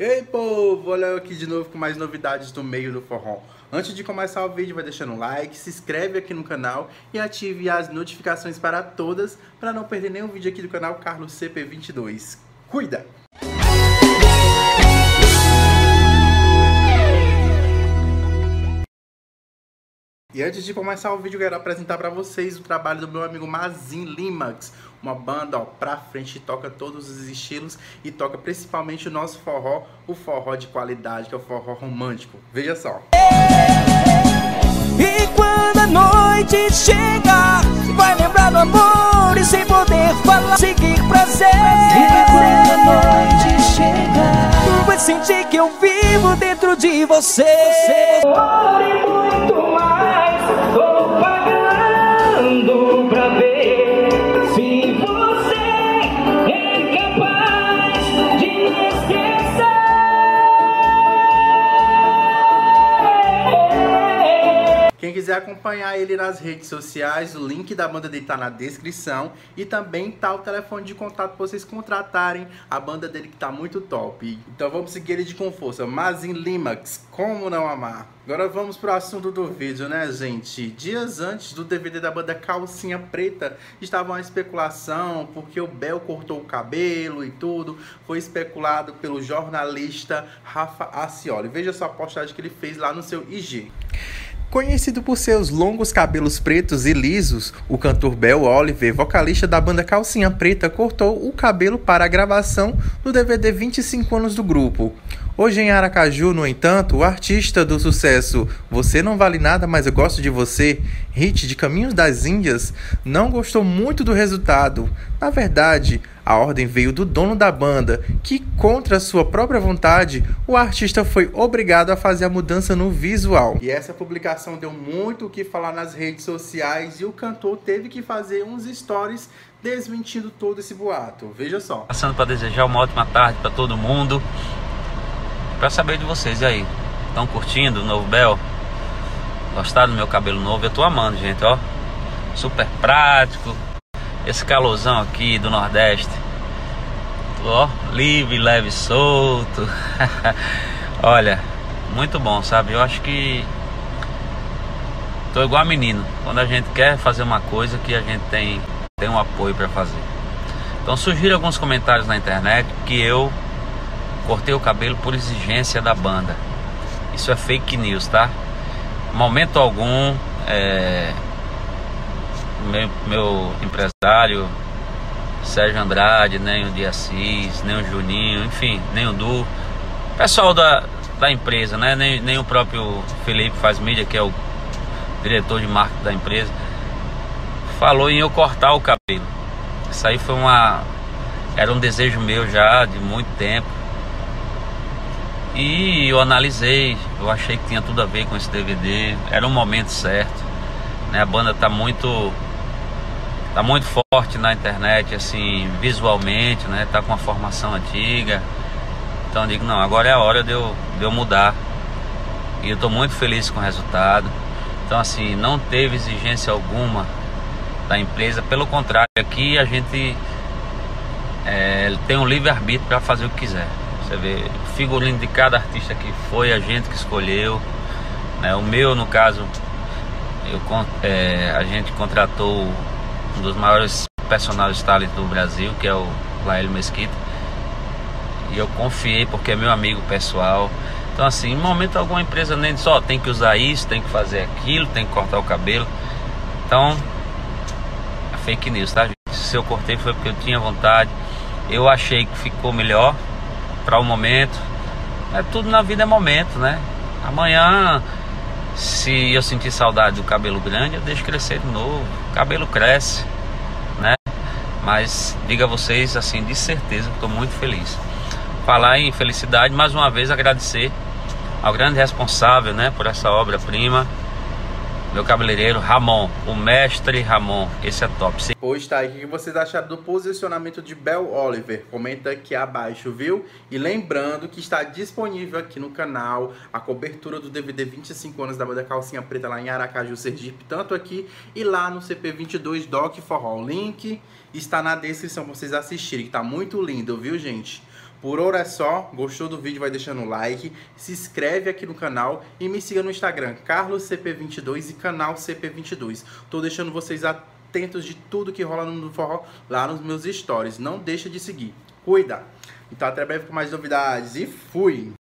Ei povo, olha eu aqui de novo com mais novidades do meio do forró. Antes de começar o vídeo, vai deixando um like, se inscreve aqui no canal e ative as notificações para todas para não perder nenhum vídeo aqui do canal Carlos CP22. Cuida! E antes de começar o vídeo, quero apresentar para vocês o trabalho do meu amigo Mazin Limax, uma banda ó, pra frente, toca todos os estilos e toca principalmente o nosso forró, o forró de qualidade, que é o forró romântico. Veja só. E quando a noite chega, vai lembrar do amor e sem poder falar, seguir prazer. E quando a noite chega, tu vai sentir que eu vivo dentro de você. você... Quem quiser acompanhar ele nas redes sociais, o link da banda dele tá na descrição e também tá o telefone de contato para vocês contratarem a banda dele que tá muito top. Então vamos seguir ele de com força. Mazin Limax, como não amar? Agora vamos pro assunto do vídeo, né, gente? Dias antes do DVD da banda Calcinha Preta, estava uma especulação porque o Bel cortou o cabelo e tudo. Foi especulado pelo jornalista Rafa Acioli. Veja só a postagem que ele fez lá no seu IG. Conhecido por seus longos cabelos pretos e lisos, o cantor Bel Oliver, vocalista da banda Calcinha Preta, cortou o cabelo para a gravação do DVD 25 anos do grupo. Hoje em Aracaju, no entanto, o artista do sucesso Você Não Vale Nada, Mas Eu Gosto de Você, hit de Caminhos das Índias, não gostou muito do resultado. Na verdade, a ordem veio do dono da banda, que, contra sua própria vontade, o artista foi obrigado a fazer a mudança no visual. E essa publicação deu muito o que falar nas redes sociais e o cantor teve que fazer uns stories desmentindo todo esse boato. Veja só. Passando para desejar uma ótima tarde para todo mundo para saber de vocês. E aí? Estão curtindo o novo Bel? Gostaram do meu cabelo novo? Eu tô amando, gente, ó. Super prático. Esse calorzão aqui do Nordeste. Ó, livre, leve, solto. Olha, muito bom, sabe? Eu acho que tô igual a menino. Quando a gente quer fazer uma coisa que a gente tem tem um apoio para fazer. Então surgiram alguns comentários na internet que eu Cortei o cabelo por exigência da banda. Isso é fake news, tá? Momento algum, é... meu, meu empresário Sérgio Andrade, nem o Diassis, nem o Juninho, enfim, nem o Du, pessoal da, da empresa, né? Nem, nem o próprio Felipe Faz Mídia, que é o diretor de marketing da empresa, falou em eu cortar o cabelo. Isso aí foi uma. Era um desejo meu já de muito tempo. E eu analisei, eu achei que tinha tudo a ver com esse DVD, era um momento certo. Né? A banda tá muito tá muito forte na internet assim, visualmente, né? Tá com uma formação antiga. Então digo, não, agora é a hora de eu, de eu mudar. E eu tô muito feliz com o resultado. Então assim, não teve exigência alguma da empresa, pelo contrário, aqui a gente é, tem um livre arbítrio para fazer o que quiser. Você vê, o figurino de cada artista que foi a gente que escolheu. Né? O meu, no caso, eu, é, a gente contratou um dos maiores personagens talentos do Brasil, que é o Lael Mesquita. E eu confiei porque é meu amigo pessoal. Então assim, em momento alguma empresa nem só tem que usar isso, tem que fazer aquilo, tem que cortar o cabelo. Então, é fake news, tá? Se eu cortei foi porque eu tinha vontade. Eu achei que ficou melhor para o momento. É tudo na vida é momento, né? Amanhã, se eu sentir saudade do cabelo grande, eu deixo crescer de novo. O cabelo cresce, né? Mas diga a vocês assim, de certeza que estou muito feliz. Falar em felicidade, mais uma vez agradecer ao grande responsável, né, por essa obra-prima meu cabeleireiro Ramon, o mestre Ramon, esse é top. Sim. Hoje tá o que vocês acharam do posicionamento de Bel Oliver? Comenta aqui abaixo, viu? E lembrando que está disponível aqui no canal a cobertura do DVD 25 anos da banda Calcinha Preta lá em Aracaju, Sergipe, tanto aqui e lá no CP22 Doc Forró. O link está na descrição para vocês assistirem, que tá muito lindo, viu, gente? Por hora é só, gostou do vídeo, vai deixando o like, se inscreve aqui no canal e me siga no Instagram, carloscp22 e canal CP22. Tô deixando vocês atentos de tudo que rola no forró lá nos meus stories. Não deixa de seguir. Cuida! Então até breve com mais novidades e fui!